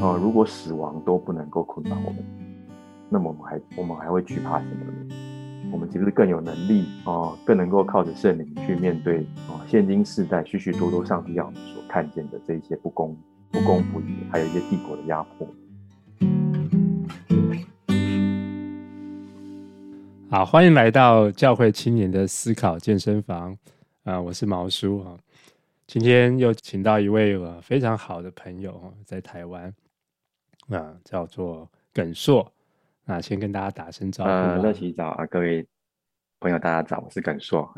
啊、呃，如果死亡都不能够捆绑我们，那么我们还我们还会惧怕什么呢？我们岂不是更有能力啊、呃，更能够靠着圣灵去面对啊、呃，现今世代许许多多上帝要我们所看见的这一些不公、不公不义，还有一些帝国的压迫。好，欢迎来到教会青年的思考健身房啊、呃！我是毛叔哈，今天又请到一位我非常好的朋友在台湾啊、呃，叫做耿硕。那先跟大家打声招呼。呃，乐祈早啊，各位朋友，大家早，我是耿硕。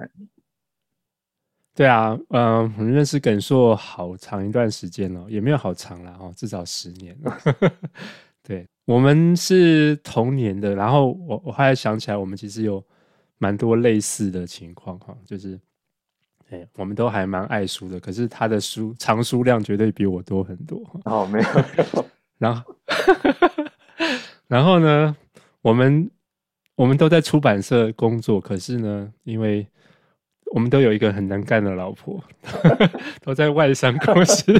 对啊，嗯、呃，我们认识耿硕好长一段时间了，也没有好长了哦，至少十年了。对。我们是同年的，然后我我后来想起来，我们其实有蛮多类似的情况哈，就是，哎，我们都还蛮爱书的，可是他的书藏书量绝对比我多很多。哦，没有。然后，然后呢，我们我们都在出版社工作，可是呢，因为我们都有一个很能干的老婆，都在外商公司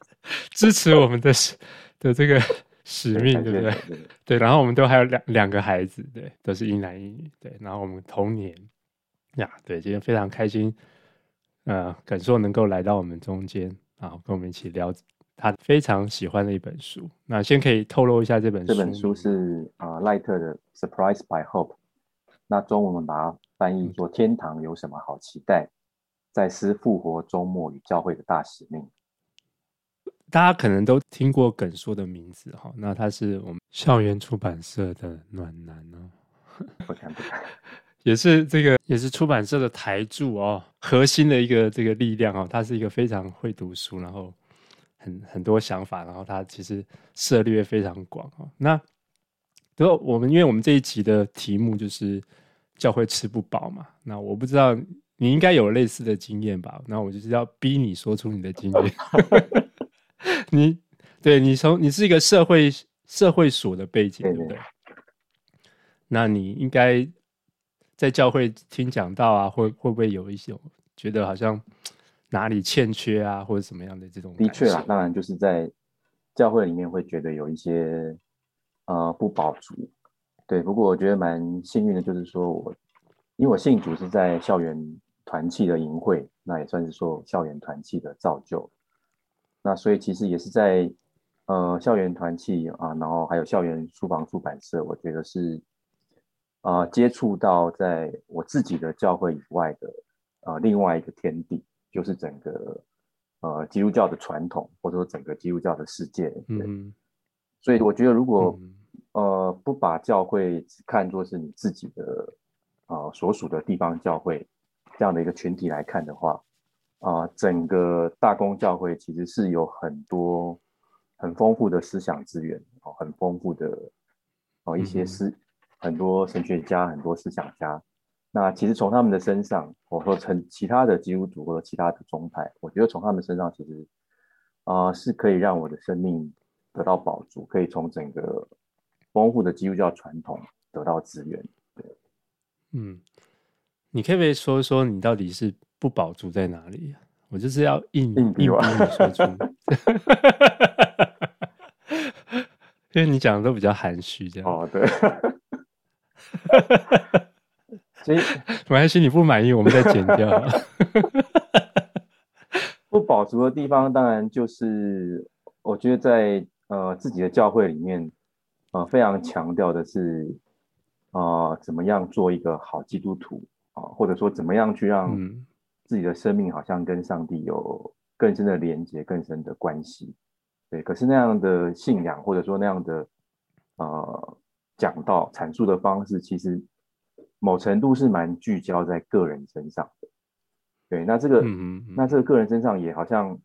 支持我们的的这个。使命对不对？对，然后我们都还有两两个孩子，对，都是一男一女，对，然后我们同年呀，对，今天非常开心，呃，感受能够来到我们中间，然后跟我们一起聊他非常喜欢的一本书。那先可以透露一下这本书，这本书是啊、呃、赖特的《Surprise by Hope》，那中文我们把它翻译作“天堂有什么好期待？在思复活周末与教会的大使命”。大家可能都听过耿硕的名字哈，那他是我们校园出版社的暖男哦，不看不看，也是这个也是出版社的台柱哦，核心的一个这个力量哦，他是一个非常会读书，然后很很多想法，然后他其实涉猎非常广哦。那然后我们因为我们这一集的题目就是教会吃不饱嘛，那我不知道你应该有类似的经验吧？那我就是要逼你说出你的经验。你对你从你是一个社会社会所的背景，对不对？那你应该在教会听讲到啊，会会不会有一些觉得好像哪里欠缺啊，或者什么样的这种？的确啦，当然就是在教会里面会觉得有一些呃不饱足。对，不过我觉得蛮幸运的，就是说我因为我信主是在校园团契的营会，那也算是说校园团契的造就。那所以其实也是在呃校园团契啊，然后还有校园书房出版社，我觉得是啊、呃、接触到在我自己的教会以外的呃另外一个天地，就是整个呃基督教的传统，或者说整个基督教的世界。对。嗯。所以我觉得如果呃不把教会只看作是你自己的啊、呃、所属的地方教会这样的一个群体来看的话。啊、呃，整个大公教会其实是有很多很丰富的思想资源哦，很丰富的哦一些思、嗯、很多神学家、很多思想家。那其实从他们的身上，我说从其他的基督徒或者其他的宗派，我觉得从他们身上其实啊、呃、是可以让我的生命得到保足，可以从整个丰富的基督教传统得到资源。对，嗯，你可不可以说说你到底是？不保足在哪里？我就是要硬硬逼你说出，因为你讲的都比较含蓄，这样哦，对，所以 没关系，你不满意，我们再剪掉。不饱足的地方，当然就是我觉得在呃自己的教会里面，呃非常强调的是啊、呃，怎么样做一个好基督徒啊、呃，或者说怎么样去让、嗯自己的生命好像跟上帝有更深的连接、更深的关系，对。可是那样的信仰，或者说那样的呃讲道、阐述的方式，其实某程度是蛮聚焦在个人身上的。对，那这个，嗯嗯那这个个人身上也好像，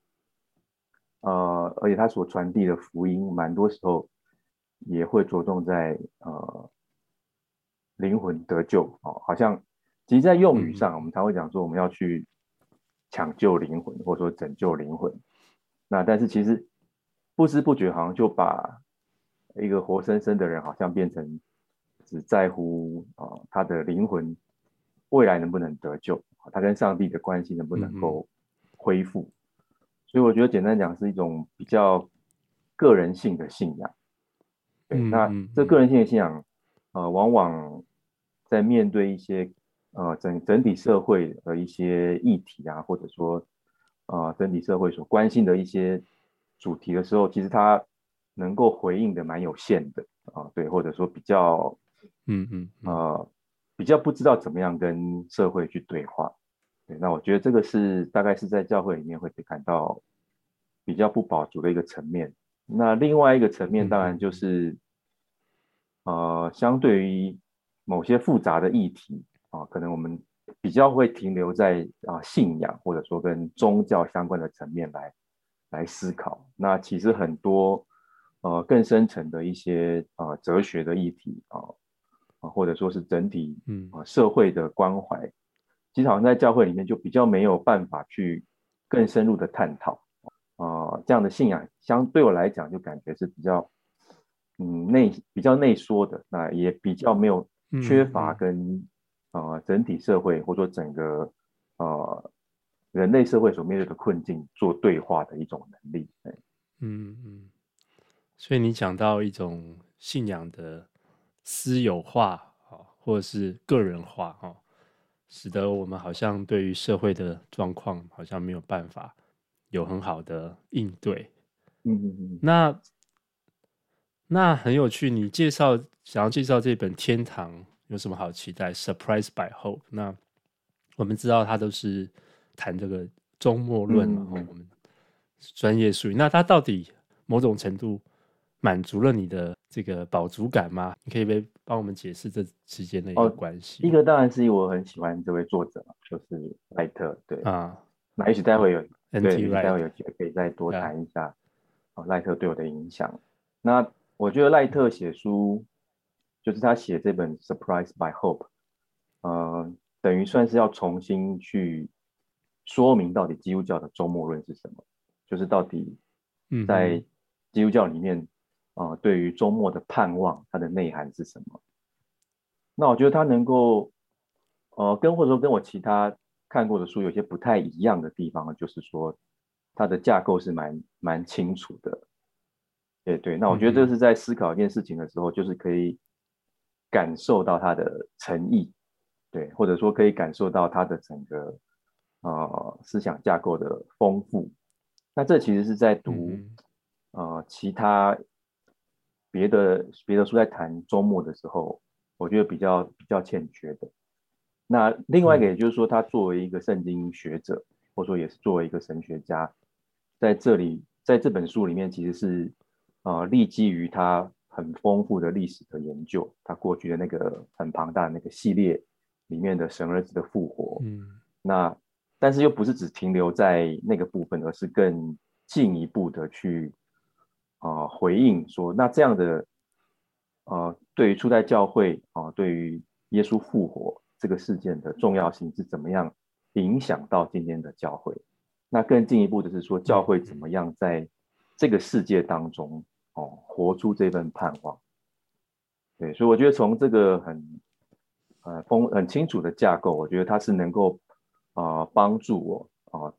呃，而且他所传递的福音，蛮多时候也会着重在呃灵魂得救哦，好像其实，在用语上，我们常会讲说，我们要去。抢救灵魂，或者说拯救灵魂，那但是其实不知不觉好像就把一个活生生的人，好像变成只在乎啊、呃、他的灵魂未来能不能得救，他跟上帝的关系能不能够恢复。所以我觉得简单讲是一种比较个人性的信仰。对，嗯、那这个人性的信仰，呃，往往在面对一些呃整整体社会的一些议题啊，或者说呃整体社会所关心的一些主题的时候，其实他能够回应的蛮有限的啊、呃，对，或者说比较，嗯嗯，啊呃，比较不知道怎么样跟社会去对话。对，那我觉得这个是大概是在教会里面会被感到比较不饱足的一个层面。那另外一个层面，当然就是，嗯、呃，相对于某些复杂的议题啊，可能我们比较会停留在啊信仰或者说跟宗教相关的层面来来思考。那其实很多呃更深层的一些啊、呃、哲学的议题啊啊，或者说是整体嗯。啊社会的关怀。其实好像在教会里面就比较没有办法去更深入的探讨。啊、呃，这样的信仰相对我来讲就感觉是比较嗯内比较内缩的，那也比较没有缺乏跟啊、嗯呃、整体社会或者说整个呃人类社会所面对的困境做对话的一种能力。嗯嗯，所以你讲到一种信仰的私有化啊，或者是个人化哈。使得我们好像对于社会的状况好像没有办法有很好的应对。嗯嗯嗯。那那很有趣，你介绍想要介绍这本《天堂》有什么好期待？Surprised by Hope。那我们知道它都是谈这个终末论，然后我们专业术语。那它到底某种程度满足了你的这个饱足感吗？你可以被。帮我们解释这之间的一个关系。哦、一个当然是我很喜欢这位作者，就是赖特。对啊，那也许待会有对，待会有机会可以再多谈一下啊，赖特对我的影响。那我觉得赖特写书，就是他写这本《Surprised by Hope》，呃，等于算是要重新去说明到底基督教的周末论是什么，就是到底在基督教里面。啊、呃，对于周末的盼望，它的内涵是什么？那我觉得它能够，呃，跟或者说跟我其他看过的书有些不太一样的地方，就是说它的架构是蛮蛮清楚的。对对，那我觉得这是在思考一件事情的时候，就是可以感受到它的诚意，对，或者说可以感受到它的整个呃思想架构的丰富。那这其实是在读呃其他。别的别的书在谈周末的时候，我觉得比较比较欠缺的。那另外一个，也就是说，他作为一个圣经学者，或者说也是作为一个神学家，在这里在这本书里面，其实是呃立基于他很丰富的历史的研究，他过去的那个很庞大的那个系列里面的神儿子的复活。嗯，那但是又不是只停留在那个部分，而是更进一步的去。啊、回应说，那这样的，呃，对于初代教会啊、对于耶稣复活这个事件的重要性是怎么样影响到今天的教会？那更进一步的是说，教会怎么样在这个世界当中哦、活出这份盼望？对，所以我觉得从这个很呃丰很清楚的架构，我觉得它是能够啊、帮助我啊、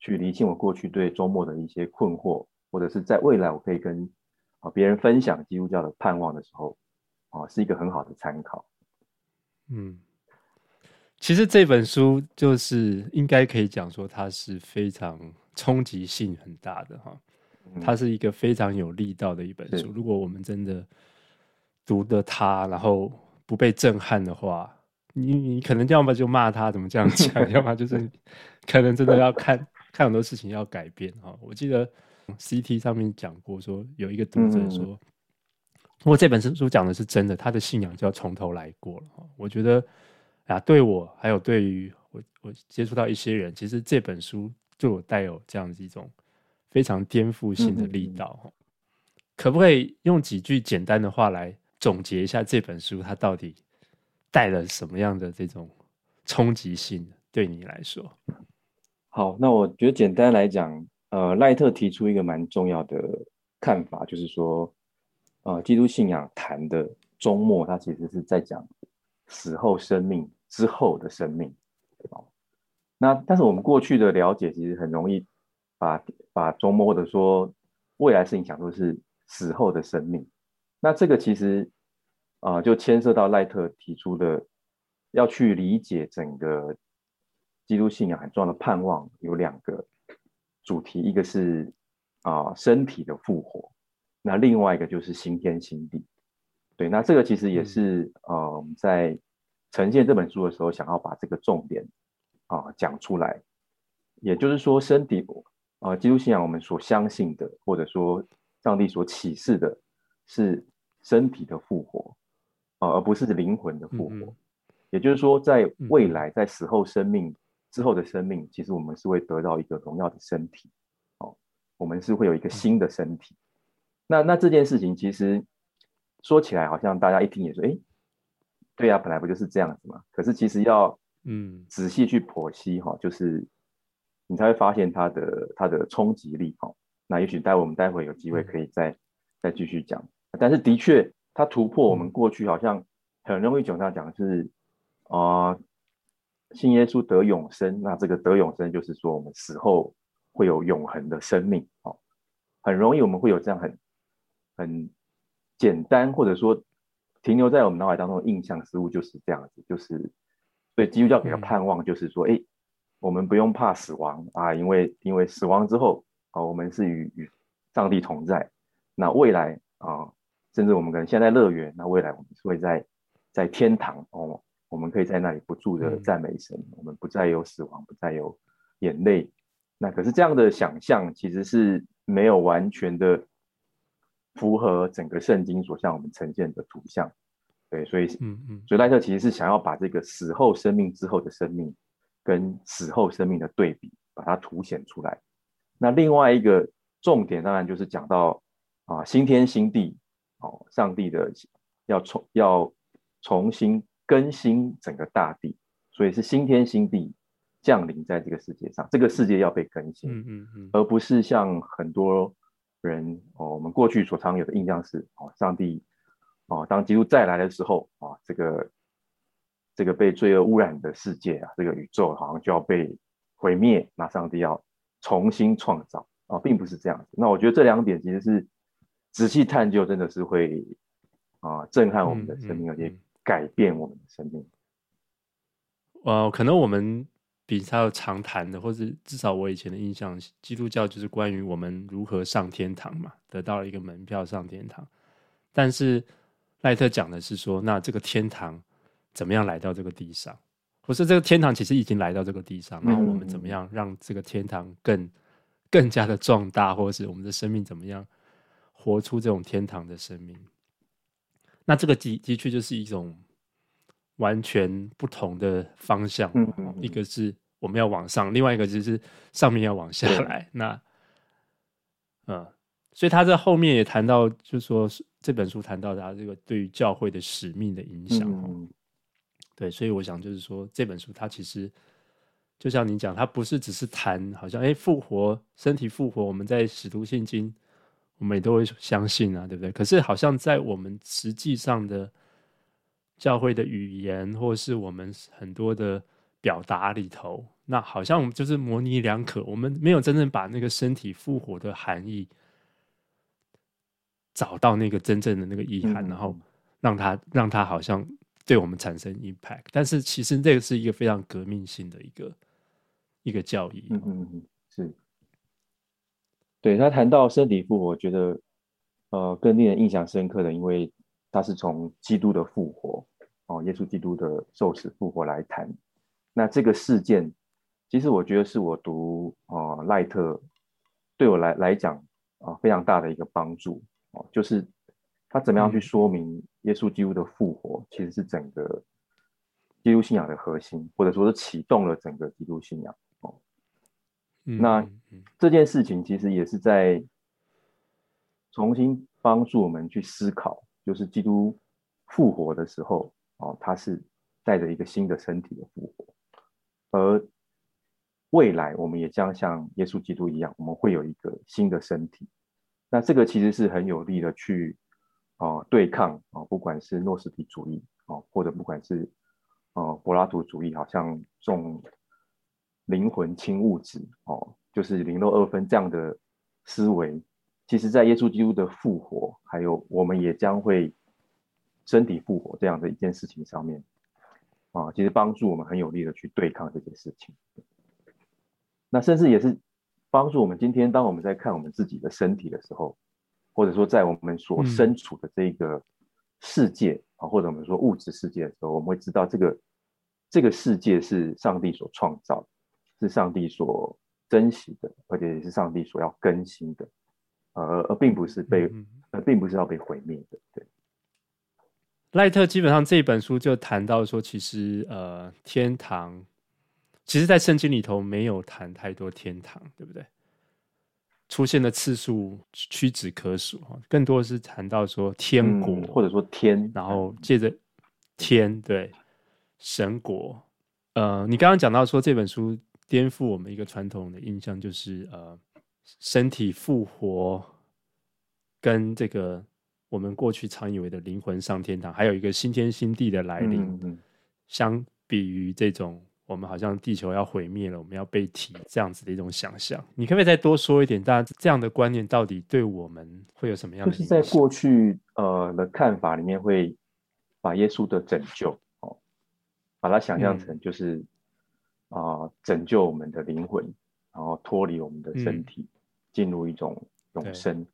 去厘清我过去对周末的一些困惑。或者是在未来，我可以跟啊别人分享基督教的盼望的时候，啊，是一个很好的参考。嗯，其实这本书就是应该可以讲说，它是非常冲击性很大的哈，它是一个非常有力道的一本书。如果我们真的读的它，然后不被震撼的话，你你可能要么就骂他怎么这样讲，要么就是可能真的要看看很多事情要改变哈。我记得。CT 上面讲过，说有一个读者说，如果这本书讲的是真的，他的信仰就要从头来过了。我觉得啊，对我还有对于我我接触到一些人，其实这本书就有带有这样子一种非常颠覆性的力道。可不可以用几句简单的话来总结一下这本书，它到底带了什么样的这种冲击性？对你来说，好，那我觉得简单来讲。呃，赖特提出一个蛮重要的看法，就是说，呃，基督信仰谈的终末，它其实是在讲死后生命之后的生命。哦那但是我们过去的了解，其实很容易把把终末或者说未来事情讲说是死后的生命。那这个其实啊、就牵涉到赖特提出的要去理解整个基督信仰很重要的盼望有两个主题，一个是啊、呃、身体的复活，那另外一个就是新天新地。对，那这个其实也是呃我们在呈现这本书的时候，想要把这个重点啊、呃、讲出来，也就是说身体啊、呃、基督信仰我们所相信的，或者说上帝所启示的是。身体的复活，啊，而不是灵魂的复活。也就是说，在未来，在死后生命之后的生命，其实我们是会得到一个荣耀的身体，哦，我们是会有一个新的身体。那那这件事情，其实说起来，好像大家一听也说，哎，对呀，本来不就是这样子嘛？可是其实要嗯仔细去剖析哈，就是你才会发现它的它的冲击力哈。那也许待我们待会有机会可以再再继续讲。但是的确，它突破我们过去好像很容易讲上讲的是啊、呃，信耶稣得永生。那这个得永生就是说我们死后会有永恒的生命哦。很容易我们会有这样很很简单或者说停留在我们脑海当中的印象，似乎就是这样子，就是所以基督教给的盼望就是说，哎，我们不用怕死亡啊，因为因为死亡之后啊，我们是与与上帝同在。那未来啊。甚至我们可能现在乐园，那未来我们是会在在天堂哦，我们可以在那里不住的赞美神，嗯、我们不再有死亡，不再有眼泪。那可是这样的想象其实是没有完全的符合整个圣经所向我们呈现的图像。对，所以嗯嗯，所以赖特其实是想要把这个死后生命之后的生命跟死后生命的对比，把它凸显出来。那另外一个重点当然就是讲到啊新天新地。哦，上帝的要重要重新更新整个大地，所以是新天新地降临在这个世界上，这个世界要被更新，嗯嗯嗯，而不是像很多人哦，我们过去所常有的印象是哦，上帝哦，当基督再来的时候啊，这个这个被罪恶污染的世界啊，这个宇宙好像就要被毁灭，那上帝要重新创造啊，并不是这样子。那我觉得这两点其实是。仔细探究，真的是会啊震撼我们的生命，而且改变我们的生命。呃，可能我们比较常谈的，或者至少我以前的印象，基督教就是关于我们如何上天堂嘛，得到了一个门票上天堂。但是赖特讲的是说，那这个天堂怎么样来到这个地上？或是这个天堂其实已经来到这个地上，然后我们怎么样让这个天堂更更加的壮大，或者是我们的生命怎么样？活出这种天堂的生命，那这个的的确就是一种完全不同的方向。嗯嗯，一个是我们要往上，另外一个就是上面要往下来。那，嗯，所以他在后面也谈到，就是说这本书谈到他这个对于教会的使命的影响。嗯，对，所以我想就是说这本书它其实就像你讲，它不是只是谈好像哎复活身体复活，我们在使徒信经。我们也都会相信啊，对不对？可是好像在我们实际上的教会的语言，或是我们很多的表达里头，那好像我们就是模棱两可。我们没有真正把那个身体复活的含义找到那个真正的那个意涵，嗯、然后让它让它好像对我们产生 impact。但是其实这个是一个非常革命性的一个一个教义。嗯嗯嗯，是。对，他谈到身体复活，我觉得呃更令人印象深刻的，因为他是从基督的复活哦，耶稣基督的受死复活来谈。那这个事件，其实我觉得是我读啊、呃、赖特对我来来讲啊、呃、非常大的一个帮助哦，就是他怎么样去说明耶稣基督的复活，其实是整个基督信仰的核心，或者说是启动了整个基督信仰。那这件事情其实也是在重新帮助我们去思考，就是基督复活的时候，哦，他是带着一个新的身体的复活，而未来我们也将像耶稣基督一样，我们会有一个新的身体。那这个其实是很有力的去啊对抗啊，不管是诺斯底主义啊，或者不管是呃柏拉图主义，好像重。灵魂轻物质哦，就是灵肉二分这样的思维，其实在耶稣基督的复活，还有我们也将会身体复活这样的一件事情上面，啊，其实帮助我们很有力的去对抗这件事情。那甚至也是帮助我们今天，当我们在看我们自己的身体的时候，或者说在我们所身处的这个世界啊，或者我们说物质世界的时候，我们会知道这个这个世界是上帝所创造的，是上帝所珍惜的，而且也是上帝所要更新的。而而并不是被，而并不是要被毁灭的。对，赖特基本上这本书就谈到说，其实呃，天堂，其实在圣经里头没有谈太多天堂，对不对？出现的次数屈指可数哈，更多的是谈到说天国，嗯、或者说天，然后借着天对神国。呃，你刚刚讲到说这本书颠覆我们一个传统的印象，就是呃。身体复活，跟这个我们过去常以为的灵魂上天堂，还有一个新天新地的来临，嗯嗯，相比于这种我们好像地球要毁灭了，我们要被提这样子的一种想象，你可不可以再多说一点？大家这样的观念到底对我们会有什么样的？就是在过去呃的看法里面，会把耶稣的拯救哦，把它想象成就是啊、拯救我们的灵魂。然后脱离我们的身体，嗯、进入一种永生。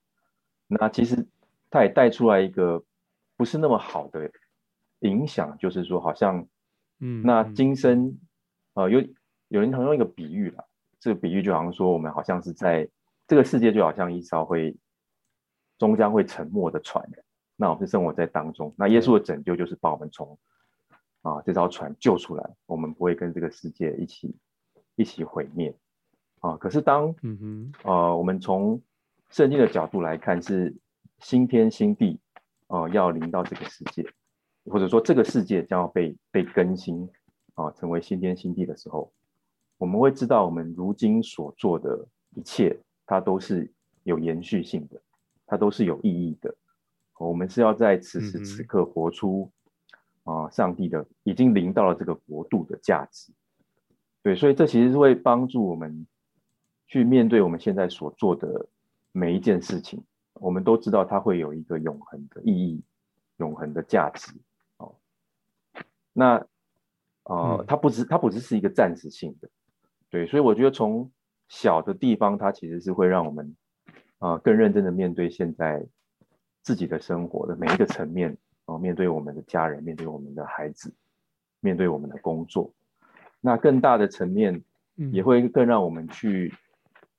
那其实它也带出来一个不是那么好的影响，就是说，好像，嗯，那今生，啊、呃，有有人常用一个比喻啦，这个比喻就好像说，我们好像是在这个世界，就好像一艘会终将会沉没的船。那我们是生活在当中。那耶稣的拯救就是把我们从啊这艘船救出来，我们不会跟这个世界一起一起毁灭。啊，可是当嗯哼，呃，我们从圣经的角度来看，是新天新地，呃，要临到这个世界，或者说这个世界将要被被更新，啊、呃，成为新天新地的时候，我们会知道我们如今所做的一切，它都是有延续性的，它都是有意义的。我们是要在此时此刻活出啊、呃，上帝的已经临到了这个国度的价值。对，所以这其实是会帮助我们。去面对我们现在所做的每一件事情，我们都知道它会有一个永恒的意义、永恒的价值。哦，那呃，它不只它不只是一个暂时性的，对，所以我觉得从小的地方，它其实是会让我们啊、呃、更认真的面对现在自己的生活的每一个层面，面对我们的家人，面对我们的孩子，面对我们的工作，那更大的层面也会更让我们去。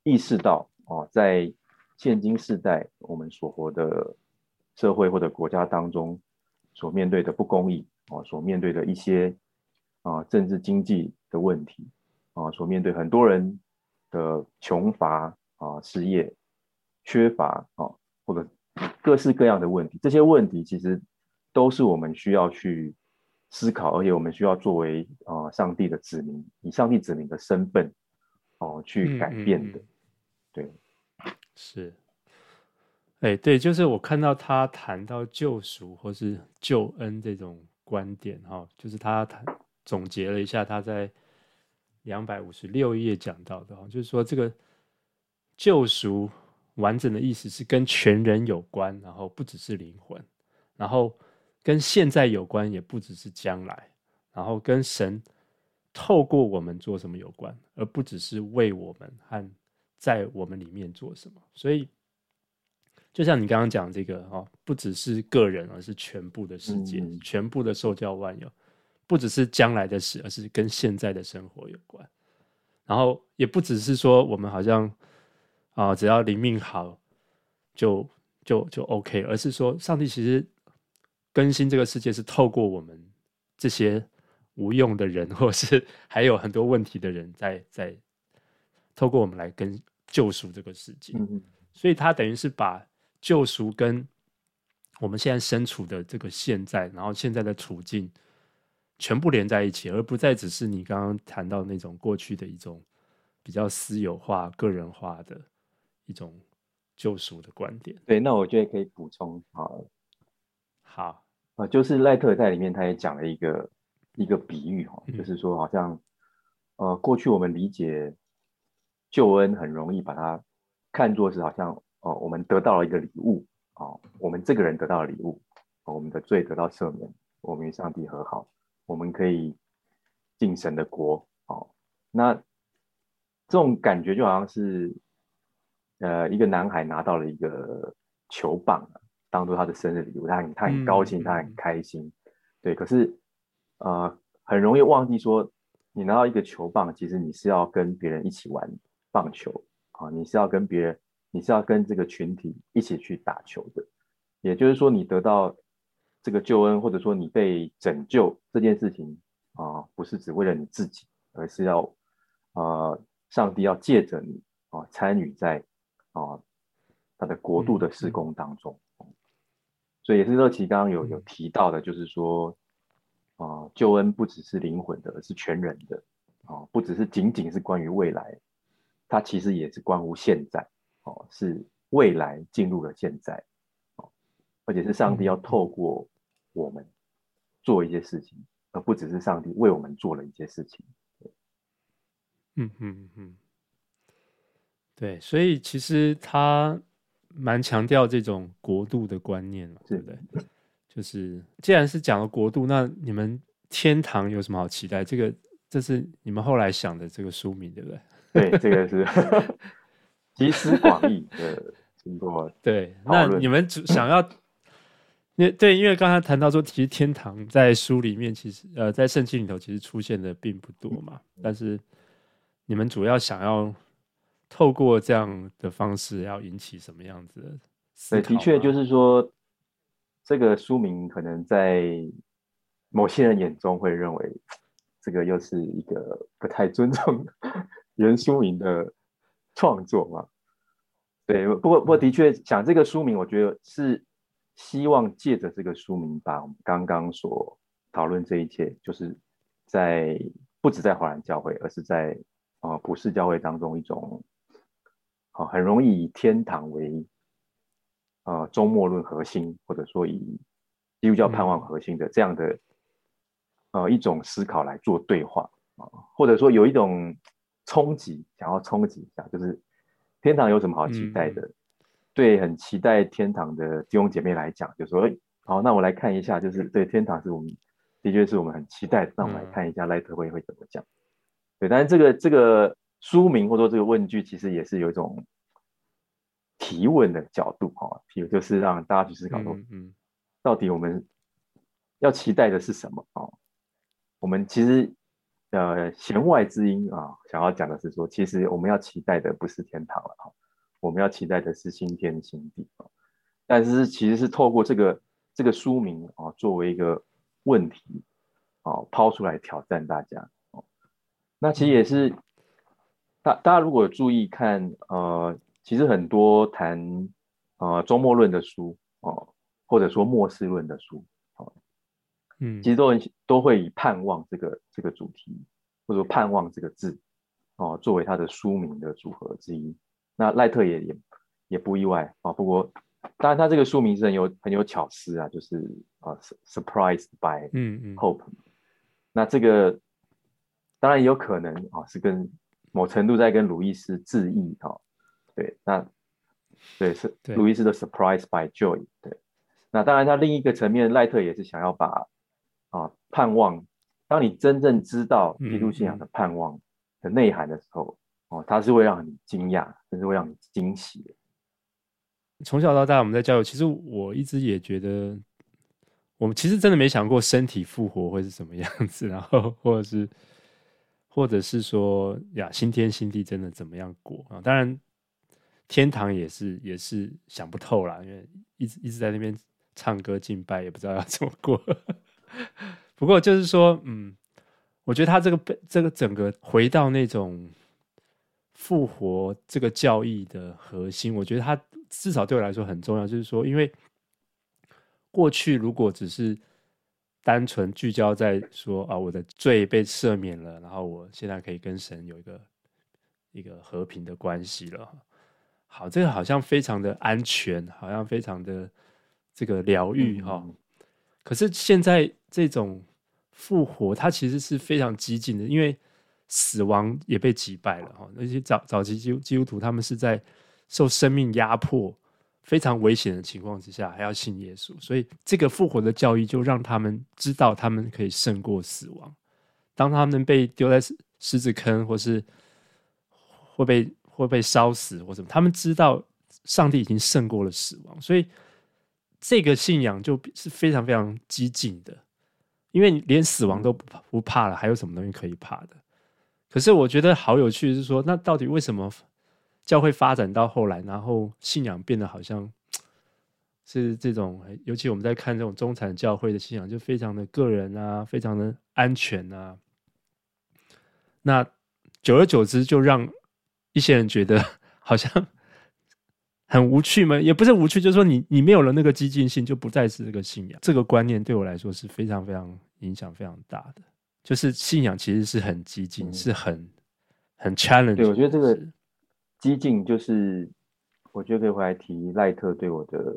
意识到哦，在现今世代，我们所活的社会或者国家当中，所面对的不公义哦，所面对的一些啊政治经济的问题啊，所面对很多人的穷乏啊、失业、缺乏啊，或者各式各样的问题，这些问题其实都是我们需要去思考，而且我们需要作为啊上帝的子民，以上帝子民的身份。哦，去改变的，嗯。嗯嗯对，是，哎，对，就是我看到他谈到救赎或是救恩这种观点，哈，就是他谈总结了一下他在两百五十六页讲到的，就是说这个救赎完整的意思是跟全人有关，然后不只是灵魂，然后跟现在有关，也不只是将来，然后跟神。透过我们做什么有关，而不只是为我们和在我们里面做什么。所以，就像你刚刚讲这个哦，不只是个人，而是全部的世界，嗯、全部的受教万有，不只是将来的事，而是跟现在的生活有关。然后，也不只是说我们好像啊、哦，只要灵命好就就就 OK，而是说上帝其实更新这个世界是透过我们这些。无用的人，或是还有很多问题的人在，在在透过我们来跟救赎这个世界，嗯嗯，所以他等于是把救赎跟我们现在身处的这个现在，然后现在的处境全部连在一起，而不再只是你刚刚谈到那种过去的一种比较私有化、个人化的一种救赎的观点。对，那我觉得可以补充，好，好啊，就是赖特在里面他也讲了一个。一个比喻哈，就是说，好像，呃，过去我们理解救恩很容易把它看作是好像哦，我们得到了一个礼物哦，我们这个人得到了礼物，哦，我们的罪得到赦免，我们与上帝和好，我们可以进神的国哦。那这种感觉就好像是，呃，一个男孩拿到了一个球棒，当做他的生日礼物，他很他很高兴，他很开心，嗯、对。可是，呃，很容易忘记说，你拿到一个球棒，其实你是要跟别人一起玩棒球啊、哦，你是要跟别人。你是要跟这个群体一起去打球的，也就是说，你得到这个救恩，或者说你被拯救这件事情啊、呃，不是只为了你自己，而是要啊、呃，上帝要借着你啊、呃，参与在啊、呃、他的国度的施工当中。所以也是乐奇刚刚有有提到的，就是说啊、呃，救恩不只是灵魂的，而是全人的啊、呃，不只是仅仅是关于未来，它其实也是关乎现在。哦，是未来进入了现在，哦，而且是上帝要透过我们做一些事情，而不只是上帝为我们做了一些事情。嗯嗯嗯，对，所以其实他蛮强调这种国度的观念嘛，对不对？就是既然是讲了国度，那你们天堂有什么好期待？这个这是你们后来想的这个书名，对不对？对，这个是。集思广益的经过对，那你们只想要，那对，因为刚才谈到说，其实天堂在书里面，其实呃，在圣经里头其实出现的并不多嘛。但是你们主要想要透过这样的方式，要引起什么样子的思考？对，的确就是说，这个书名可能在某些人眼中会认为，这个又是一个不太尊重 原书名的。创作嘛，对，不过不过的确，讲这个书名，我觉得是希望借着这个书名，把我们刚刚所讨论这一切，就是在不止在华人教会，而是在啊普世教会当中一种啊很容易以天堂为啊周末论核心，或者说以基督教盼望核心的这样的呃一种思考来做对话啊，或者说有一种。冲击，想要冲击一下，就是天堂有什么好期待的？嗯、对，很期待天堂的弟兄姐妹来讲，就说：“好，那我来看一下，就是对天堂是我们的确是我们很期待的。那我们来看一下赖特会会怎么讲。嗯”对，但是这个这个书名或者说这个问句，其实也是有一种提问的角度哈，提就是让大家去思考说：“嗯，到底我们要期待的是什么啊？”我们其实。呃，弦外之音啊，想要讲的是说，其实我们要期待的不是天堂了哈，我们要期待的是新天新地啊。但是其实是透过这个这个书名啊，作为一个问题啊，抛出来挑战大家。那其实也是大大家如果注意看，呃，其实很多谈呃周末论的书哦，或者说末世论的书哦。嗯，其实都都会以盼望这个这个主题，或者说盼望这个字，哦，作为它的书名的组合之一。那赖特也也也不意外啊。不过，当然他这个书名是很有很有巧思啊，就是啊，surprised by 嗯嗯 hope。那这个当然也有可能啊，是跟某程度在跟鲁伊斯致意哈。对，那对是鲁伊斯的 surprise by joy。对，那当然他另一个层面，赖特也是想要把。啊，盼望！当你真正知道基督信仰的盼望的内涵的时候，嗯、哦，他是会让你惊讶，甚至会让你惊喜的。从小到大，我们在教育，其实我一直也觉得，我们其实真的没想过身体复活会是什么样子，然后或者是，或者是说呀，新天新地真的怎么样过啊？当然，天堂也是也是想不透啦，因为一直一直在那边唱歌敬拜，也不知道要怎么过。不过就是说，嗯，我觉得他这个被这个整个回到那种复活这个教义的核心，我觉得他至少对我来说很重要。就是说，因为过去如果只是单纯聚焦在说啊，我的罪被赦免了，然后我现在可以跟神有一个一个和平的关系了。好，这个好像非常的安全，好像非常的这个疗愈哈。嗯可是现在这种复活，它其实是非常激进的，因为死亡也被击败了哈。那些早早期基基督徒，他们是在受生命压迫、非常危险的情况之下，还要信耶稣。所以，这个复活的教义就让他们知道，他们可以胜过死亡。当他们被丢在狮子坑，或是会被会被烧死，或什么，他们知道上帝已经胜过了死亡。所以，这个信仰就是非常非常激进的，因为连死亡都不怕不怕了，还有什么东西可以怕的？可是我觉得好有趣，是说那到底为什么教会发展到后来，然后信仰变得好像是这种，尤其我们在看这种中产教会的信仰，就非常的个人啊，非常的安全啊。那久而久之，就让一些人觉得 好像很无趣吗？也不是无趣，就是说你你没有了那个激进性，就不再是这个信仰。这个观念对我来说是非常非常影响非常大的。就是信仰其实是很激进，嗯、是很很 challenge。对，我觉得这个激进就是，我觉得可以回来提赖特对我的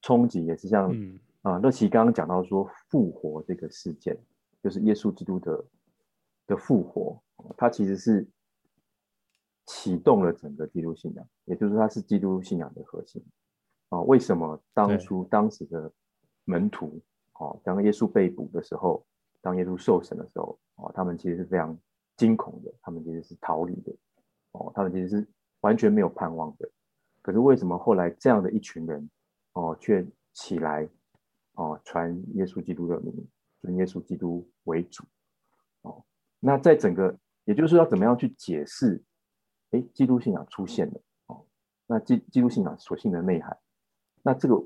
冲击，也是像、嗯、啊，乐琪刚刚讲到说复活这个事件，就是耶稣基督的的复活，它其实是启动了整个基督信仰，也就是说它是基督信仰的核心啊。为什么当初当时的门徒啊，当耶稣被捕的时候？当耶稣受审的时候，哦，他们其实是非常惊恐的，他们其实是逃离的，哦，他们其实是完全没有盼望的。可是为什么后来这样的一群人，哦，却起来，哦，传耶稣基督的名，尊耶稣基督为主，哦，那在整个，也就是说要怎么样去解释，哎，基督信仰出现了，哦，那基基督信仰所信的内涵，那这个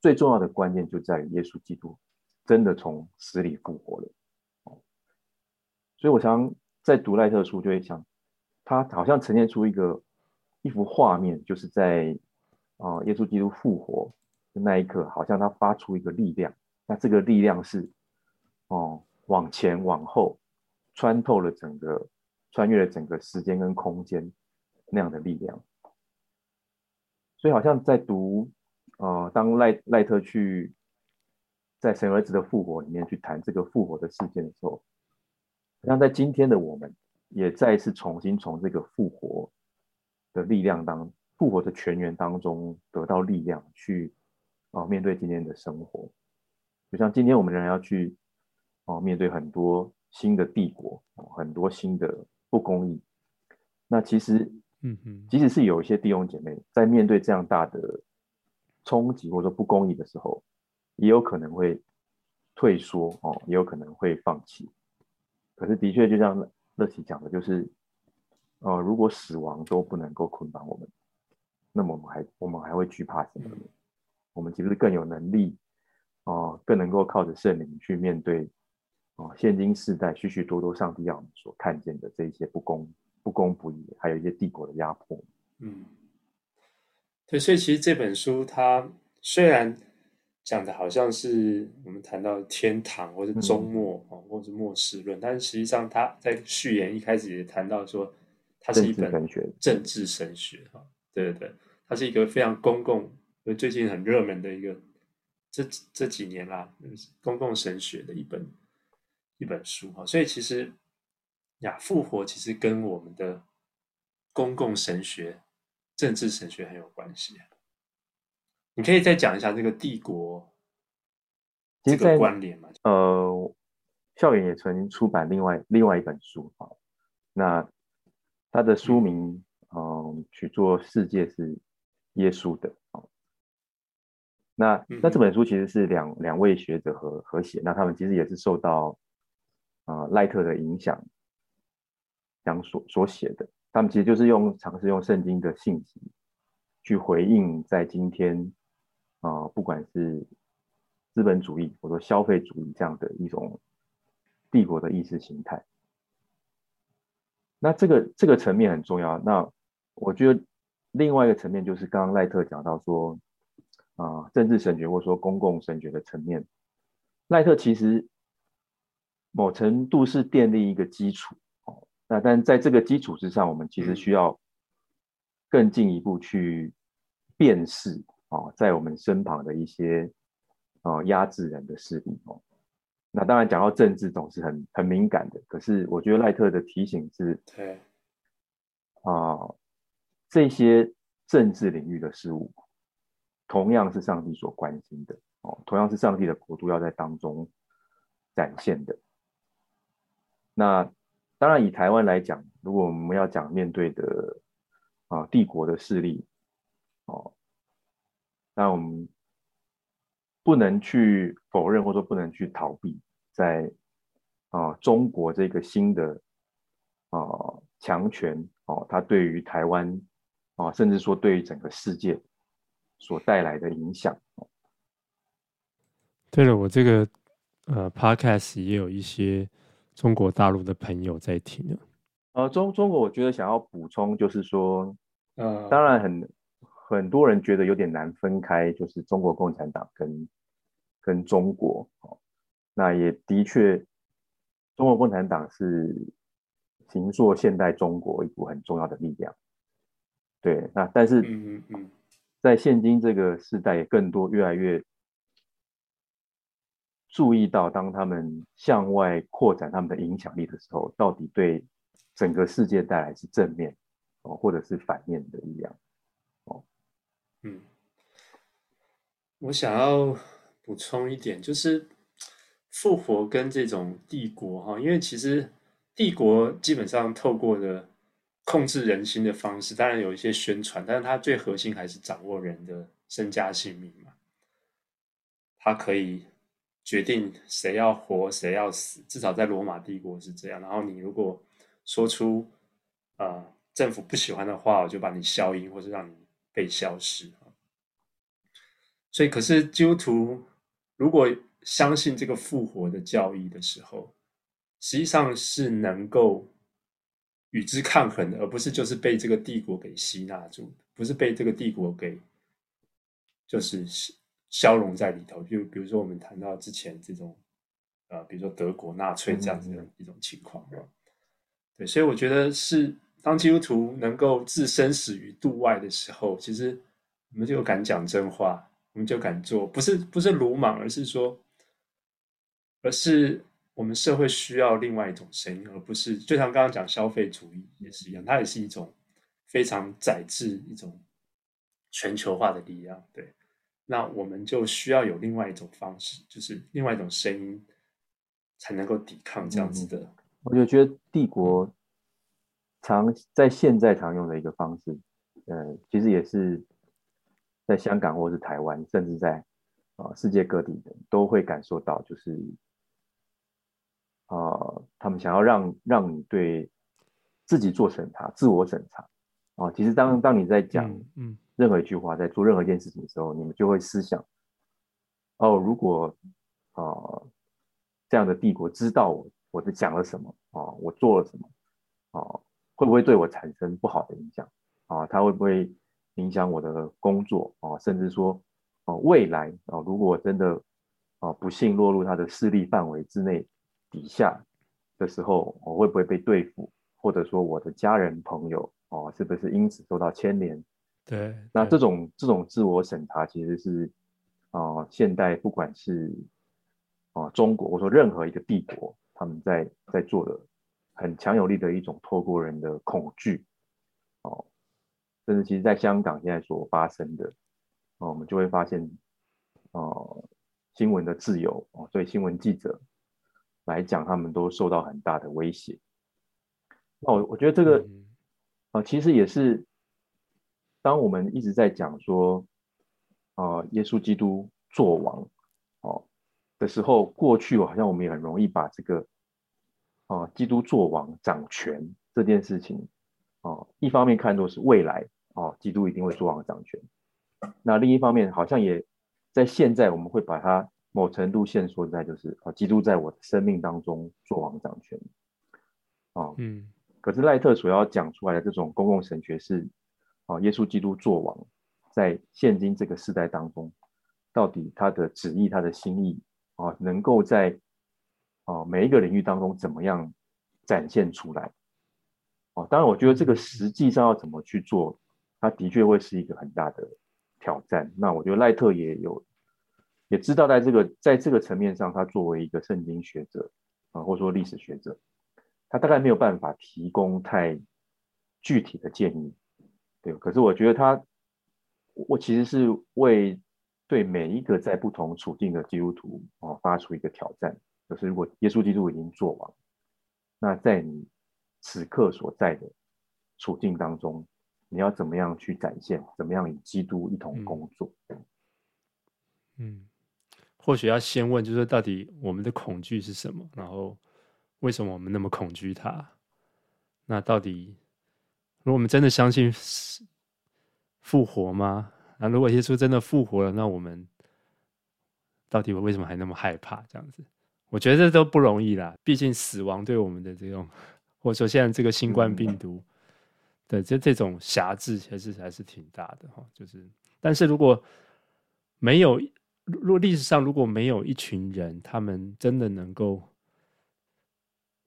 最重要的关键就在于耶稣基督。真的从死里复活了，哦所以我常在读赖特书，就会想，他好像呈现出一个一幅画面，就是在啊耶稣基督复活的那一刻，好像他发出一个力量，那这个力量是哦往前往后穿透了整个，穿越了整个时间跟空间那样的力量，所以好像在读、呃，当赖赖特去。在神儿子的复活里面去谈这个复活的事件的时候，好像在今天的我们，也再一次重新从这个复活的力量当复活的泉源当中得到力量，去啊面对今天的生活。就像今天我们仍然要去啊面对很多新的帝国，很多新的不公义。那其实，嗯嗯，即使是有一些弟兄姐妹在面对这样大的冲击或者说不公义的时候，也有可能会退缩哦，也有可能会放弃。可是，的确，就像乐奇讲的，就是，呃，如果死亡都不能够捆绑我们，那么我们还我们还会惧怕什么呢？我们其实更有能力哦、呃，更能够靠着圣灵去面对哦、呃，现今世代许许多多上帝要我们所看见的这一些不公、不公不义，还有一些帝国的压迫。嗯，对，所以其实这本书它虽然。讲的好像是我们谈到天堂，或者终末，嗯、或者末世论，但是实际上他在序言一开始也谈到说，它是一本政治神学，哈，对对对，它是一个非常公共，最近很热门的一个，这这几年啦，公共神学的一本一本书，哈，所以其实呀，复活其实跟我们的公共神学、政治神学很有关系。你可以再讲一下这个帝国这个关联吗？呃，校园也曾出版另外另外一本书啊，那它的书名嗯、呃、取作《世界是耶稣的》啊。那那这本书其实是两两位学者合合写，那他们其实也是受到啊、呃、赖特的影响，讲所所写的。他们其实就是用尝试用圣经的信息去回应在今天。啊、呃，不管是资本主义或者说消费主义这样的一种帝国的意识形态，那这个这个层面很重要。那我觉得另外一个层面就是刚刚赖特讲到说，啊、呃，政治神学或者说公共神学的层面，赖特其实某程度是奠定一个基础哦。那但在这个基础之上，我们其实需要更进一步去辨识。哦，在我们身旁的一些哦压制人的势力哦，那当然讲到政治总是很很敏感的，可是我觉得赖特的提醒是，对，啊，这些政治领域的事物，同样是上帝所关心的哦，同样是上帝的国度要在当中展现的。那当然，以台湾来讲，如果我们要讲面对的啊帝国的势力哦，那我们不能去否认，或者说不能去逃避，在啊中国这个新的啊强权哦，它对于台湾啊，甚至说对于整个世界。所带来的影响。对了，我这个呃，Podcast 也有一些中国大陆的朋友在听呢。呃，中中国，我觉得想要补充就是说，呃，当然很很多人觉得有点难分开，就是中国共产党跟跟中国。那也的确，中国共产党是形塑现代中国一股很重要的力量。对，那但是，嗯嗯嗯。在现今这个时代，也更多越来越注意到，当他们向外扩展他们的影响力的时候，到底对整个世界带来是正面哦，或者是反面的力量哦。嗯，我想要补充一点，就是复活跟这种帝国哈，因为其实帝国基本上透过的。控制人心的方式，当然有一些宣传，但是它最核心还是掌握人的身家性命嘛。它可以决定谁要活，谁要死，至少在罗马帝国是这样。然后你如果说出呃政府不喜欢的话，我就把你消音，或是让你被消失。所以，可是基督徒如果相信这个复活的教义的时候，实际上是能够。与之抗衡的，而不是就是被这个帝国给吸纳住，不是被这个帝国给就是消融在里头。就比如说我们谈到之前这种，呃，比如说德国纳粹这样子的一种情况，嗯嗯，对，所以我觉得是当基督徒能够置生死于度外的时候，其实我们就敢讲真话，我们就敢做，不是不是鲁莽，而是说，而是。我们社会需要另外一种声音，而不是就像刚刚讲消费主义也是一样，它也是一种非常宰制、一种全球化的力量。对，那我们就需要有另外一种方式，就是另外一种声音，才能够抵抗这样子的。嗯、我就觉得帝国常在现在常用的一个方式，呃，其实也是在香港或是台湾，甚至在啊、呃、世界各地的都会感受到，就是。啊、呃，他们想要让让你对自己做审查、自我审查啊。其实当当你在讲嗯任何一句话、在做任何一件事情的时候，你们就会思想：哦，如果啊、呃、这样的帝国知道我我在讲了什么啊，我做了什么啊，会不会对我产生不好的影响啊？他会不会影响我的工作啊？甚至说啊，未来啊，如果真的啊不幸落入他的势力范围之内。底下的时候，我会不会被对付，或者说我的家人朋友哦，是不是因此受到牵连？对，对，那这种这种自我审查其实是啊、呃，现代不管是啊、呃、中国，我说任何一个帝国，他们在在做的很强有力的一种透过人的恐惧哦，甚至其实在香港现在所发生的，哦、呃，我们就会发现哦、呃，新闻的自由哦，所以新闻记者。来讲，他们都受到很大的威胁。那我我觉得这个啊、其实也是当我们一直在讲说啊、呃，耶稣基督作王哦的时候，过去好像我们也很容易把这个啊、呃，基督作王掌权这件事情啊、呃，一方面看作是未来哦、呃，基督一定会作王掌权。那另一方面，好像也在现在，我们会把它。某程度限缩在就是啊，基督在我的生命当中作王掌权，啊，嗯，可是赖特所要讲出来的这种公共神学是啊，耶稣基督作王，在现今这个时代当中，到底他的旨意、他的心意啊，能够在啊每一个领域当中怎么样展现出来？哦，当然，我觉得这个实际上要怎么去做，他的确会是一个很大的挑战。那我觉得赖特也有。也知道，在这个在这个层面上，他作为一个圣经学者啊，或者说历史学者，他大概没有办法提供太具体的建议对，可是我觉得他，我其实是为对每一个在不同处境的基督徒哦发出一个挑战，就是如果耶稣基督已经做完，那在你此刻所在的处境当中，你要怎么样去展现？怎么样与基督一同工作？嗯，嗯，或许要先问，就是到底我们的恐惧是什么？然后为什么我们那么恐惧他？那到底，如果我们真的相信复活吗？那如果耶稣真的复活了，那我们到底为什么还那么害怕？这样子，我觉得这都不容易啦。毕竟死亡对我们的这种，或者说现在这个新冠病毒的这这种辖制，其实还是挺大的哈。就是，但是如果没有，如果历史上如果没有一群人，他们真的能够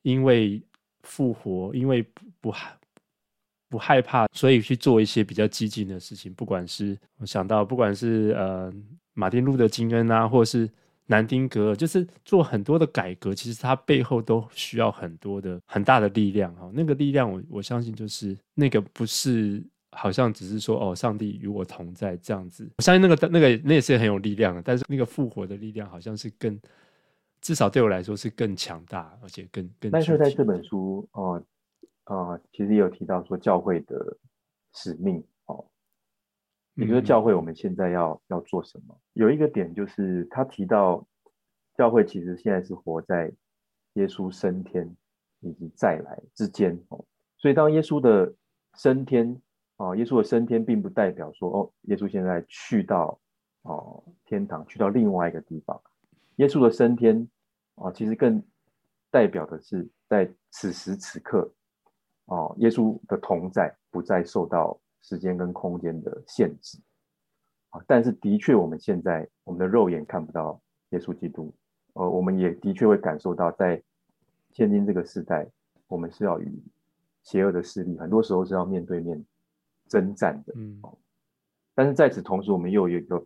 因为复活，因为不不害不害怕，所以去做一些比较激进的事情。不管是我想到，不管是呃马丁路德金恩啊，或是南丁格尔，就是做很多的改革，其实它背后都需要很多的很大的力量哈。那个力量我，我我相信就是那个不是好像只是说哦，上帝与我同在这样子。我相信那个那个那也是很有力量的，但是那个复活的力量好像是更。至少对我来说是更强大，而且更更。但是在这本书哦，啊、呃呃，其实也有提到说教会的使命哦，也就是教会我们现在要、嗯、要做什么？有一个点就是他提到教会其实现在是活在耶稣升天以及再来之间哦，所以当耶稣的升天哦，耶稣的升天并不代表说哦，耶稣现在去到哦天堂，去到另外一个地方，耶稣的升天。啊，其实更代表的是在此时此刻，哦，耶稣的同在不再受到时间跟空间的限制，啊，但是的确我们现在我们的肉眼看不到耶稣基督，呃，我们也的确会感受到在现今这个时代，我们是要与邪恶的势力，很多时候是要面对面征战的，嗯，但是在此同时，我们又有一个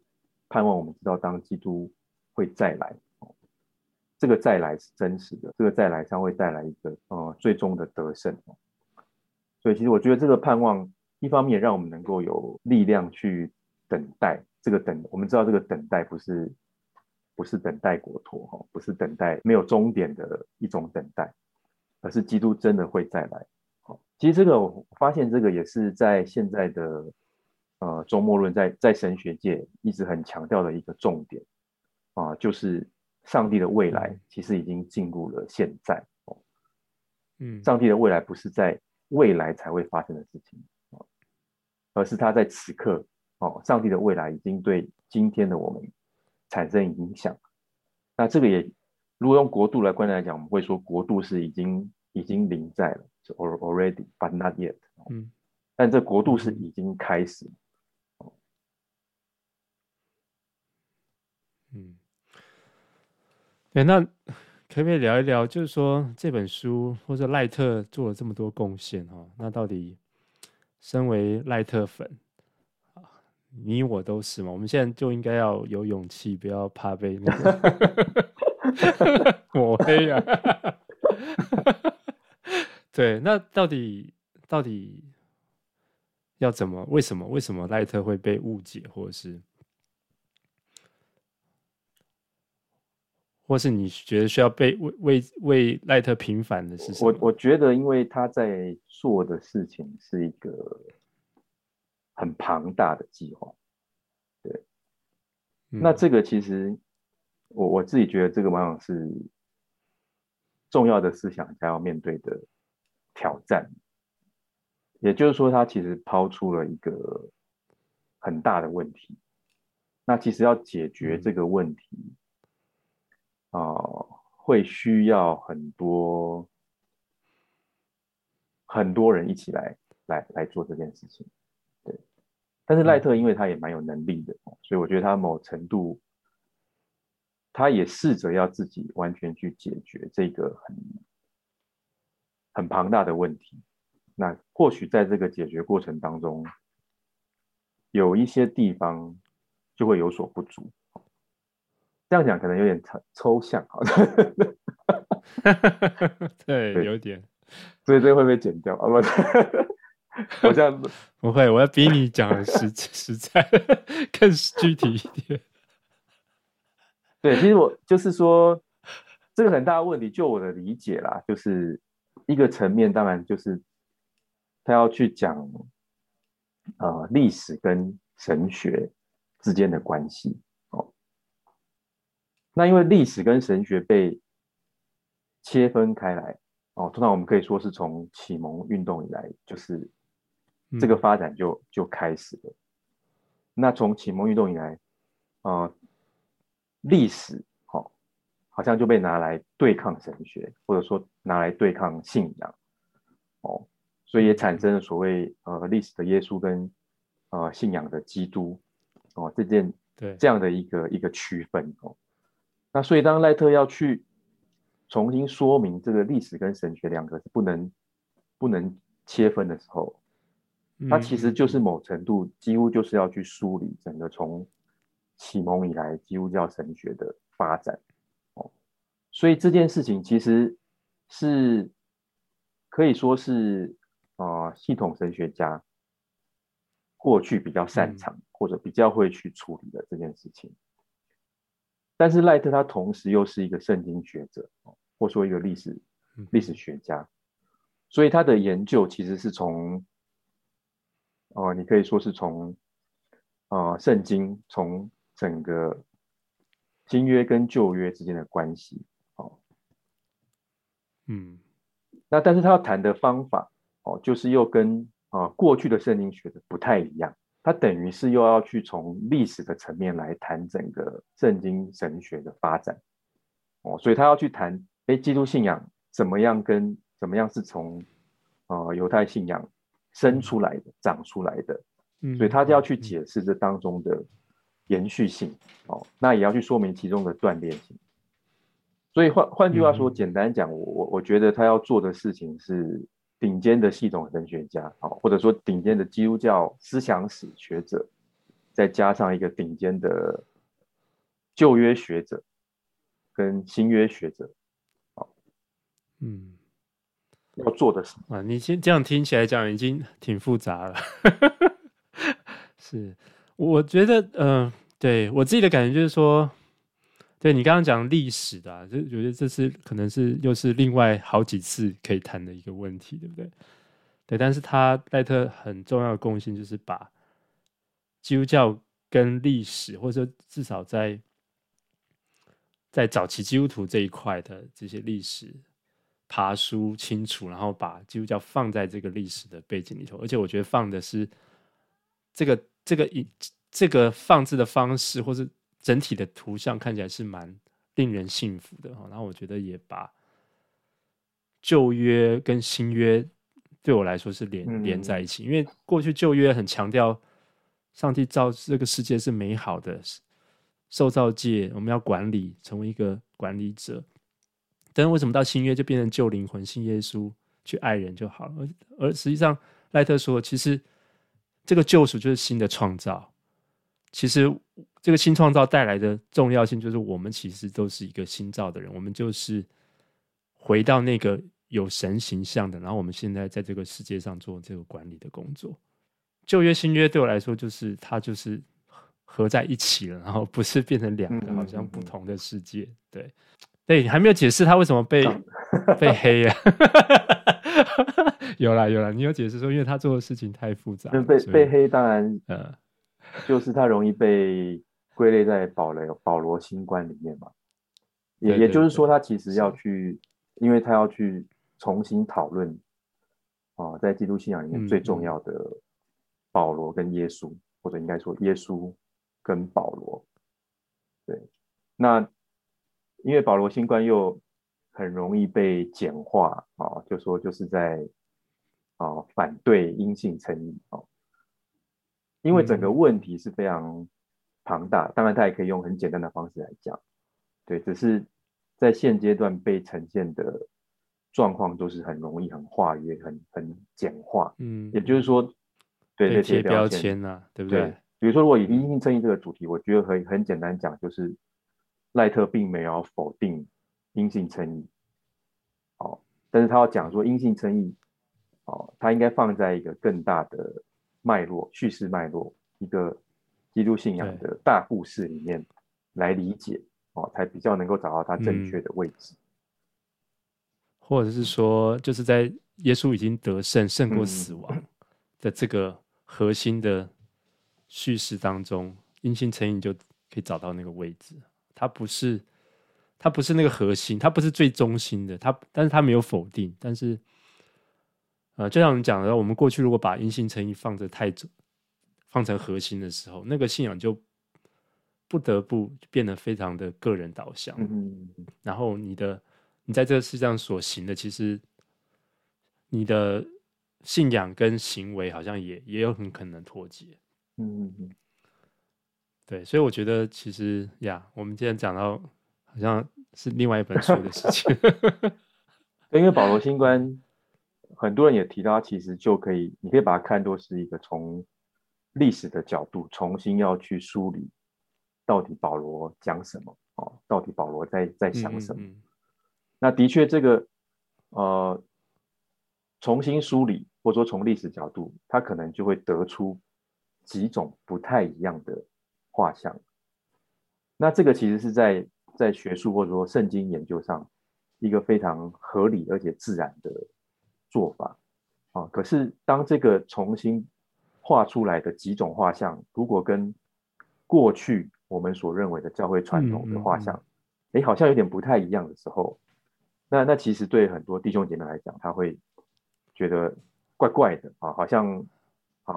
盼望，我们知道当基督会再来。这个再来是真实的，这个再来将会带来一个呃最终的得胜。所以其实我觉得这个盼望，一方面让我们能够有力量去等待这个等，我们知道这个等待不是不是等待国托哈，不是等待没有终点的一种等待，而是基督真的会再来。好，其实这个我发现这个也是在现在的呃周末论在在神学界一直很强调的一个重点啊，就是。上帝的未来其实已经进入了现在哦，嗯，上帝的未来不是在未来才会发生的事情，而是他在此刻哦，上帝的未来已经对今天的我们产生影响。那这个也，如果用国度来观念来讲，我们会说国度是已经已经临在了，是 already but not yet，嗯，但这国度是已经开始，嗯。对，那可不可以聊一聊？就是说这本书或者赖特做了这么多贡献哈，那到底身为赖特粉啊，你我都是嘛？我们现在就应该要有勇气，不要怕被那个抹黑啊！对，那到底到底要怎么？为什么？为什么赖特会被误解，或者是？或是你觉得需要被为为为赖特平反的是什么？我我觉得，因为他在做的事情是一个很庞大的计划，对。嗯、那这个其实我我自己觉得，这个往往是重要的思想家要面对的挑战。也就是说，他其实抛出了一个很大的问题。那其实要解决这个问题。嗯啊、呃，会需要很多很多人一起来来来做这件事情，对。但是赖特因为他也蛮有能力的，所以我觉得他某程度，他也试着要自己完全去解决这个很很庞大的问题。那或许在这个解决过程当中，有一些地方就会有所不足。这样讲可能有点抽抽象，好的，对，有点，所以这会不会剪掉啊？不，我这样不会，我要比你讲的实实在，更具体一点。对，其实我就是说，这个很大的问题，就我的理解啦，就是一个层面，当然就是他要去讲，呃，历史跟神学之间的关系哦。那因为历史跟神学被切分开来哦，通常我们可以说是从启蒙运动以来，就是这个发展就就开始了。嗯、那从启蒙运动以来，呃，历史好、哦，好像就被拿来对抗神学，或者说拿来对抗信仰哦，所以也产生了所谓呃历史的耶稣跟呃信仰的基督哦这件对这样的一个一个区分哦。那所以当赖特要去。重新说明这个历史跟神学两个是不能不能切分的时候，它其实就是某程度几乎就是要去梳理整个从启蒙以来基督教神学的发展哦，所以这件事情其实是可以说是啊、呃，系统神学家过去比较擅长或者比较会去处理的这件事情。但是赖特他同时又是一个圣经学者，或说一个历史历史学家，所以他的研究其实是从，哦、呃，你可以说是从，啊、呃，圣经从整个新约跟旧约之间的关系，哦，嗯，那但是他要谈的方法，哦，就是又跟啊、呃、过去的圣经学的不太一样。他等于是又要去从历史的层面来谈整个圣经神学的发展，哦，所以他要去谈，哎，基督信仰怎么样跟怎么样是从呃犹太信仰生出来的、长出来的，所以他就要去解释这当中的延续性，哦，那也要去说明其中的断裂性。所以换换句话说，简单讲，我我我觉得他要做的事情是。顶尖的系统神学家，好，或者说顶尖的基督教思想史学者，再加上一个顶尖的旧约学者跟新约学者，好，嗯，要做的是啊，你先这样听起来讲已经挺复杂了。是，我觉得，嗯、呃，对我自己的感觉就是说。对你刚刚讲历史的、就觉得这是可能是又是另外好几次可以谈的一个问题，对不对？对，但是他赖特很重要的贡献就是把基督教跟历史，或者至少在在早期基督徒这一块的这些历史爬梳清楚，然后把基督教放在这个历史的背景里头，而且我觉得放的是这个这个一这个放置的方式，或是。整体的图像看起来是蛮令人信服的哈，然后我觉得也把旧约跟新约对我来说是连连在一起，因为过去旧约很强调上帝造这个世界是美好的，受造界我们要管理，成为一个管理者。但是为什么到新约就变成旧灵魂，信耶稣去爱人就好了？而而实际上赖特说，其实这个救赎就是新的创造，其实。这个新创造带来的重要性，就是我们其实都是一个新造的人，我们就是回到那个有神形象的，然后我们现在在这个世界上做这个管理的工作。旧约、新约对我来说，就是它就是合在一起了，然后不是变成两个好像不同的世界。对，对，还没有解释他为什么被 被黑呀？有啦有啦，你有解释说，因为他做的事情太复杂，被被黑，当然，呃，就是他容易被。归类在保罗保罗新观里面嘛，也也就是说，他其实要去，因为他要去重新讨论啊，在基督信仰里面最重要的保罗跟耶稣，或者应该说耶稣跟保罗。对，那因为保罗新观又很容易被简化啊，就说就是在啊反对阴性称义啊，因为整个问题是非常。庞大，当然他也可以用很简单的方式来讲，对，只是在现阶段被呈现的状况都是很容易、很化约、很很简化，嗯，也就是说，对这些标签啊，对不对？对，比如说，如果以因信称义这个主题，我觉得很很简单讲，就是赖特并没有否定因信称义，哦，但是他要讲说因信称义，哦，他应该放在一个更大的脉络、叙事脉络，一个基督信仰的大故事里面来理解哦，才比较能够找到它正确的位置。嗯、或者是说，就是在耶稣已经得胜、胜过死亡的这个核心的叙事当中，因信成瘾就可以找到那个位置。它不是，它不是那个核心，它不是最中心的。它，但是它没有否定，但是。呃，就像你讲的，我们过去如果把因信称义放着太重，放成核心的时候，那个信仰就不得不变得非常的个人导向。嗯，然后你的你在这个世上所行的，其实你的信仰跟行为好像也也有很可能脱节。嗯嗯，对，所以我觉得其实呀，我们今天讲到好像是另外一本书的事情。因为保罗新观。很多人也提到，其实就可以，你可以把它看作是一个从历史的角度重新要去梳理，到底保罗讲什么哦？到底保罗在在想什么？嗯嗯，那的确，这个呃，重新梳理，或者说从历史角度，他可能就会得出几种不太一样的画像。那这个其实是在在学术或者说圣经研究上一个非常合理而且自然的。做法啊，可是当这个重新画出来的几种画像，如果跟过去我们所认为的教会传统的画像，哎、嗯嗯嗯，好像有点不太一样的时候，那那其实对很多弟兄姐妹来讲，他会觉得怪怪的啊，好像啊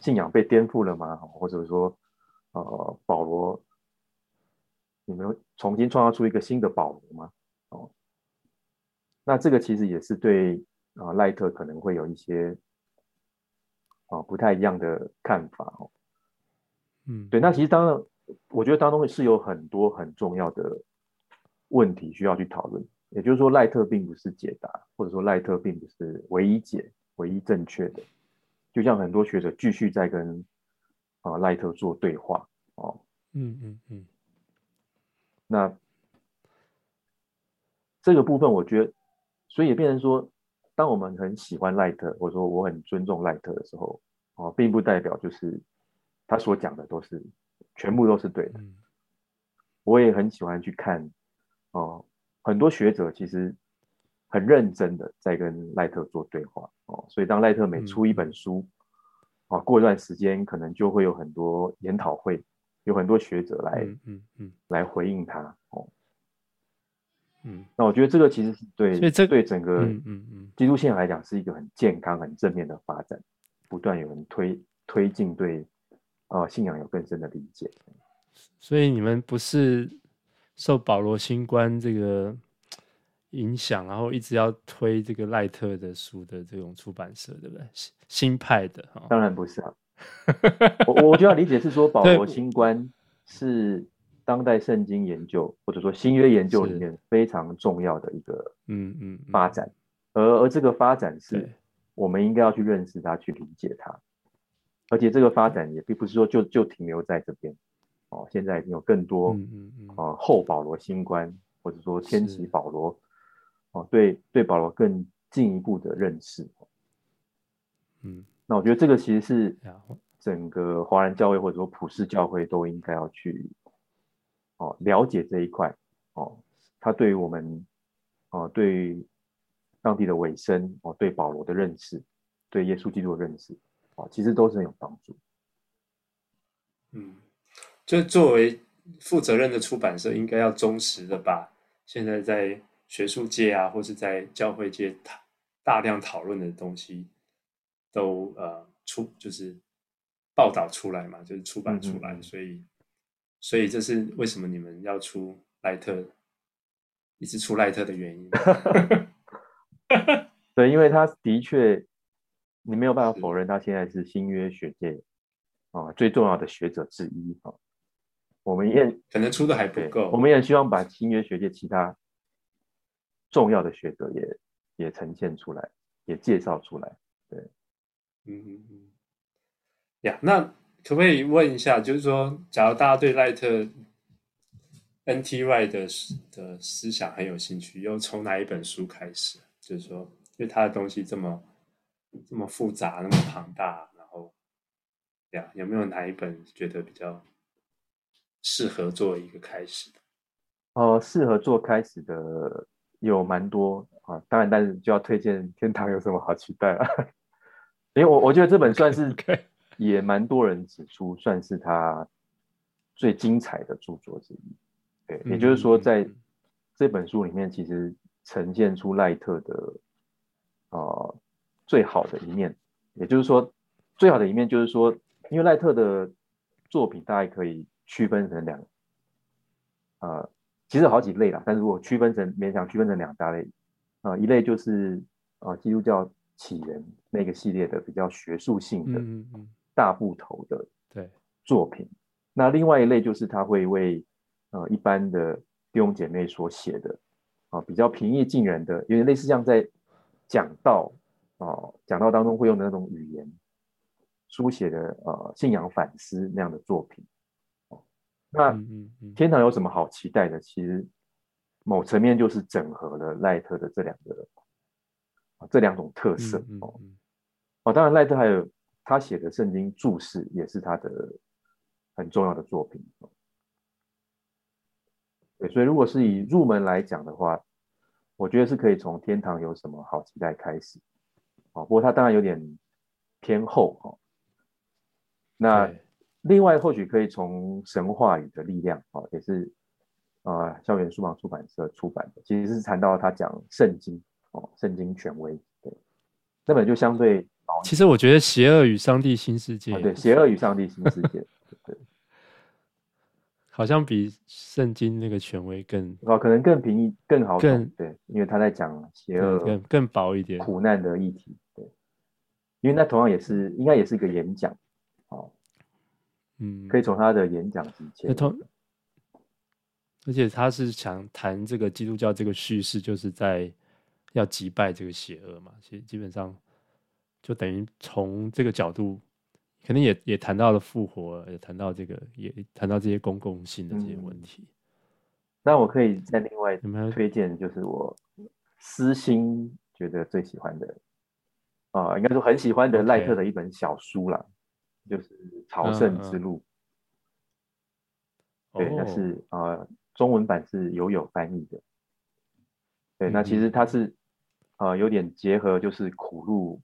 信仰被颠覆了吗？或者说呃保罗，你们重新创造出一个新的保罗吗？哦，那这个其实也是对。啊，赖特可能会有一些啊不太一样的看法哦。嗯，对，那其实当然，我觉得当中是有很多很重要的问题需要去讨论。也就是说，赖特并不是解答，或者说赖特并不是唯一解、唯一正确的。就像很多学者继续在跟啊赖特做对话哦。嗯嗯嗯。那这个部分，我觉得，所以也变成说。当我们很喜欢赖特，或者说我很尊重赖特的时候，哦，并不代表就是他所讲的都是全部都是对的。我也很喜欢去看，哦，很多学者其实很认真的在跟赖特做对话，哦，所以当赖特每出一本书，哦，过一段时间可能就会有很多研讨会，有很多学者来，嗯嗯，来回应他，哦。嗯，那我觉得这个其实是对，所以这对整个嗯嗯基督信仰来讲是一个很健康、很正面的发展，不断有人推推进对呃信仰有更深的理解。所以你们不是受保罗新观这个影响，然后一直要推这个赖特的书的这种出版社，对不对？新派的，当然不是啊。我我觉得理解是说保罗新观是。当代圣经研究或者说新约研究里面非常重要的一个嗯嗯发展，而而这个发展是我们应该要去认识它，去理解它，而且这个发展也并不是说就就停留在这边。哦，现在已经有更多嗯嗯啊后保罗新观或者说天启保罗。哦对对保罗更进一步的认识，嗯，那我觉得这个其实是整个华人教会或者说普世教会都应该要去。哦，了解这一块，哦，他对于我们，哦，对于上帝的尾声，哦，对保罗的认识，对耶稣基督的认识，哦，其实都是很有帮助。嗯，就作为负责任的出版社，应该要忠实的把现在在学术界啊，或是在教会界大大量讨论的东西，都呃出就是报道出来嘛，就是出版出来，嗯嗯，所以。所以这是为什么你们要出赖特，一直出赖特的原因。对，因为他的确，你没有办法否认，他现在是新约学界啊最重要的学者之一啊。我们也可能出的还不够，我们也希望把新约学界其他重要的学者也也呈现出来，也介绍出来。对，嗯嗯嗯，呀，那。可不可以问一下，就是说，假如大家对赖特 N.T. Wright 的的思想很有兴趣，又从哪一本书开始？就是说，因为他的东西这么这么复杂，那么庞大，然后对呀，有没有哪一本觉得比较适合做一个开始的？哦、呃，适合做开始的有蛮多啊，当然，但是就要推荐《天堂有什么好期待》啊？因为我我觉得这本算是 也蛮多人指出，算是他最精彩的著作之一。对，也就是说，在这本书里面，其实呈现出赖特的啊、呃、最好的一面。也就是说，最好的一面就是说，因为赖特的作品大概可以区分成两呃，其实有好几类啦，但是如果区分成勉强区分成两大类啊、呃，一类就是啊、呃、基督教起源那个系列的比较学术性的大部头的对作品，那另外一类就是他会为呃，一般的弟兄姐妹所写的啊，比较平易近人的，有点类似像在讲道啊，讲道当中会用的那种语言书写的呃信仰反思那样的作品。那天堂有什么好期待的？其实某层面就是整合了赖特的这两个啊这两种特色哦。哦，当然赖特还有他写的圣经注释也是他的很重要的作品。对，所以如果是以入门来讲的话，我觉得是可以从天堂有什么好期待开始，哦，不过它当然有点偏厚哦。那另外或许可以从神话语的力量哦，也是啊、呃，校园书房出版社出版的，其实是谈到他讲圣经哦，圣经权威，对，那本就相对。其实我觉得《邪恶与上帝新世界》哦，对，《邪恶与上帝新世界》对。好像比圣经那个权威更哦，可能更平易、更好懂，对，因为他在讲邪恶、更更薄一点、苦难的议题，对，因为那同样也是应该也是一个演讲，哦，嗯，可以从他的演讲之前，而且他是想谈这个基督教这个叙事，就是在要击败这个邪恶嘛，其实基本上就等于从这个角度。肯定也也谈到了复活，也谈到这个，也谈到这些公共性的这些问题。嗯、那我可以再另外推荐，就是我私心觉得最喜欢的啊、呃，应该说很喜欢的赖特的一本小书啦.就是《朝圣之路》嗯嗯。对，那是啊、呃，中文版是有有翻译的。对，那其实它是啊、呃，有点结合，就是苦路。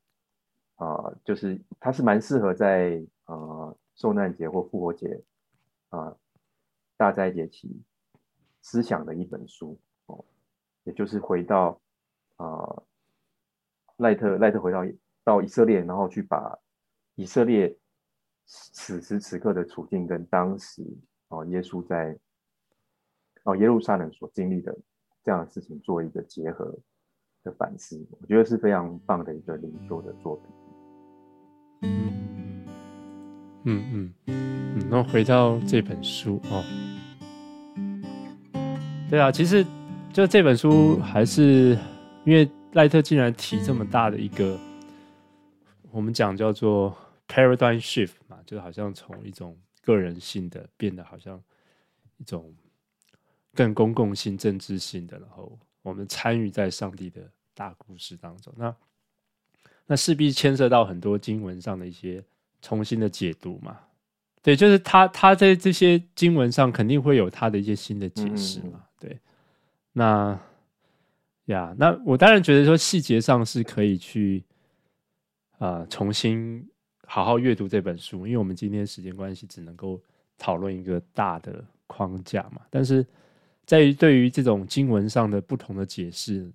啊、就是它是蛮适合在呃受难节或复活节啊、大斋节期思想的一本书哦，也就是回到啊、赖特赖特回到到以色列，然后去把以色列此时此刻的处境跟当时哦、耶稣在哦、耶路撒冷所经历的这样的事情做一个结合的反思，我觉得是非常棒的一个灵修的作品。嗯嗯嗯那，回到这本书哦，对啊，其实就这本书还是因为赖特竟然提这么大的一个，我们讲叫做 paradigm shift 嘛，就好像从一种个人性的变得好像一种更公共性、政治性的，然后我们参与在上帝的大故事当中，那。那势必牵涉到很多经文上的一些重新的解读嘛？对，就是他他在这些经文上肯定会有他的一些新的解释嘛？对，那呀，那我当然觉得说细节上是可以去啊、呃、重新好好阅读这本书，因为我们今天时间关系只能够讨论一个大的框架嘛。但是在于对于这种经文上的不同的解释。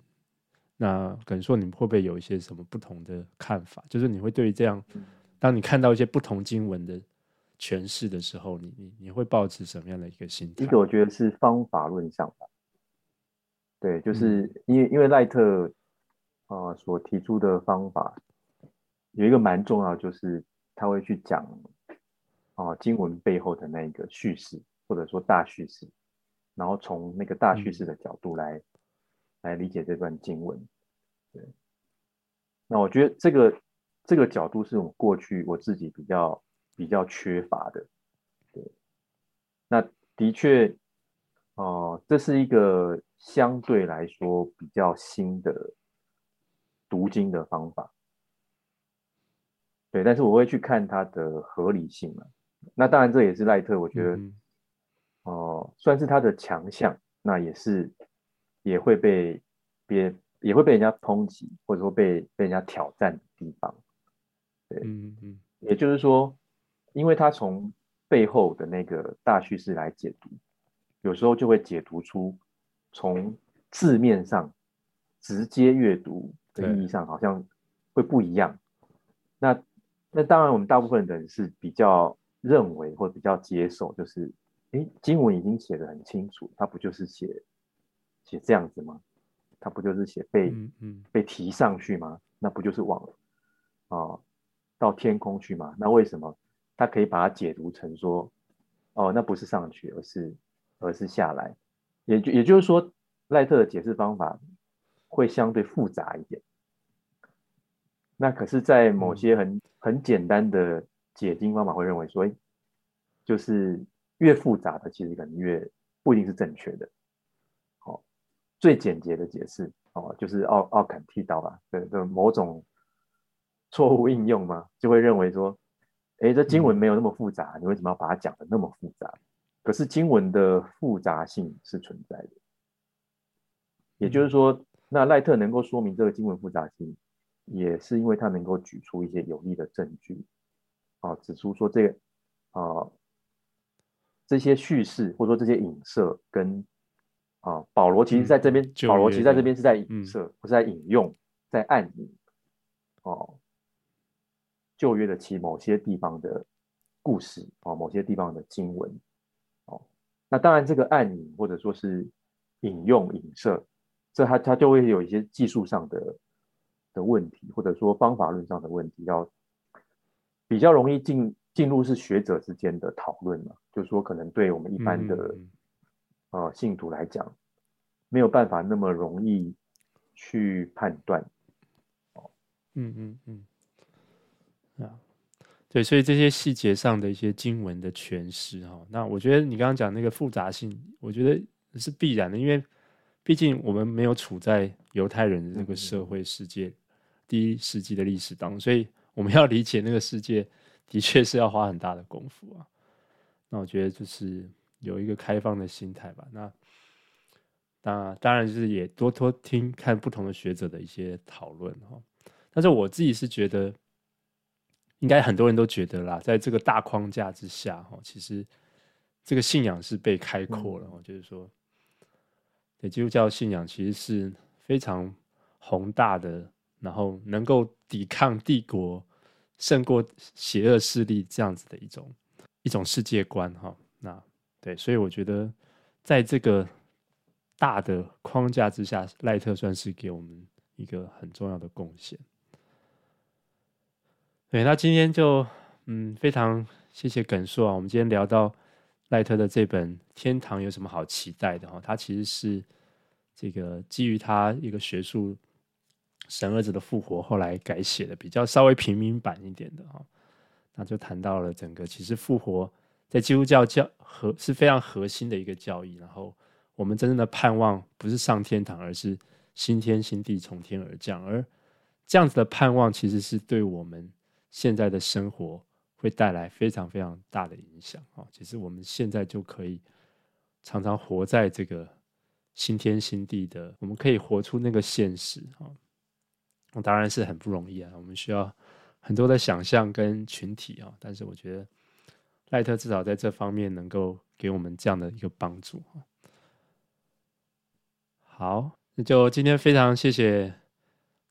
那可能说你们会不会有一些什么不同的看法？就是你会对于这样，当你看到一些不同经文的诠释的时候，你你你会抱持什么样的一个心态？一个我觉得是方法论上吧。对，就是因为因为赖特啊、呃、所提出的方法有一个蛮重要，就是他会去讲啊、呃、经文背后的那个叙事，或者说大叙事，然后从那个大叙事的角度来。嗯来理解这段经文，对。那我觉得这个这个角度是我过去我自己比较比较缺乏的，对。那的确，哦、呃，这是一个相对来说比较新的读经的方法，对，但是我会去看它的合理性嘛。那当然这也是赖特，我觉得哦、嗯呃，算是他的强项，那也是也会被别也会被人家抨击，或者说被被人家挑战的地方。对，嗯嗯，也就是说，因为他从背后的那个大叙事来解读，有时候就会解读出从字面上直接阅读的意义上好像会不一样。那那当然，我们大部分人是比较认为或比较接受，就是诶，经文已经写得很清楚，它不就是写写这样子吗？他不就是写被、嗯嗯、被提上去吗？那不就是往啊、呃、到天空去吗？那为什么他可以把它解读成说，哦，那不是上去，而是而是下来？也就也就是说，赖特的解释方法会相对复杂一点。那可是，在某些很很简单的解经方法，会认为说，就是越复杂的，其实可能越不一定是正确的。好，最简洁的解释，哦，就是奥奥坎剃刀吧，对，的某种错误应用嘛，就会认为说，哎，这经文没有那么复杂，你为什么要把它讲的那么复杂？可是经文的复杂性是存在的，也就是说，那赖特能够说明这个经文复杂性。也是因为他能够举出一些有力的证据，啊，指出说这个啊这些叙事或者说这些影射跟啊保罗其实在这边，嗯、保罗其实在这边是在影射，不、嗯、是在引用，在暗引哦旧约的其某些地方的故事啊，某些地方的经文哦，那当然这个暗引或者说是引用影射，这他他就会有一些技术上的。的问题，或者说方法论上的问题，要比较容易进进入是学者之间的讨论嘛？就是说，可能对我们一般的、嗯、呃信徒来讲，没有办法那么容易去判断。嗯嗯嗯，啊，对，所以这些细节上的一些经文的诠释哈，那我觉得你刚刚讲那个复杂性，我觉得是必然的，因为毕竟我们没有处在犹太人的那个社会世界。第一世纪的历史当中，所以我们要理解那个世界，的确是要花很大的功夫啊。那我觉得就是有一个开放的心态吧。那当当然就是也多多听看不同的学者的一些讨论哈。但是我自己是觉得，应该很多人都觉得啦，在这个大框架之下哈，其实这个信仰是被开阔了。就是说，对基督教信仰其实是非常宏大的。然后能够抵抗帝国，胜过邪恶势力这样子的一种一种世界观哈，那对，所以我觉得在这个大的框架之下，赖特算是给我们一个很重要的贡献。对，那今天就嗯非常谢谢耿硕啊，我们今天聊到赖特的这本《天堂有什么好期待的》哈，它其实是这个基于他一个学术。神儿子的复活后来改写的比较稍微平民版一点的哈，那就谈到了整个其实复活在基督教教核是非常核心的一个教义，然后我们真正的盼望不是上天堂，而是新天新地从天而降，而这样子的盼望其实是对我们现在的生活会带来非常非常大的影响啊！其实我们现在就可以常常活在这个新天新地的，我们可以活出那个现实啊。当然是很不容易啊，我们需要很多的想象跟群体啊。但是我觉得赖特至少在这方面能够给我们这样的一个帮助。好，那就今天非常谢谢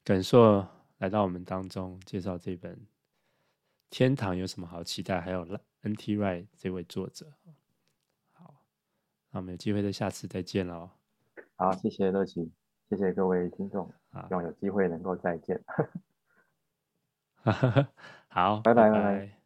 耿硕来到我们当中介绍这本《天堂有什么好期待》，还有 N.T. Wright 这位作者。好，那我们有机会在下次再见喽。好，谢谢乐琪。谢谢各位听众，希望有机会能够再见。好，拜拜。拜拜。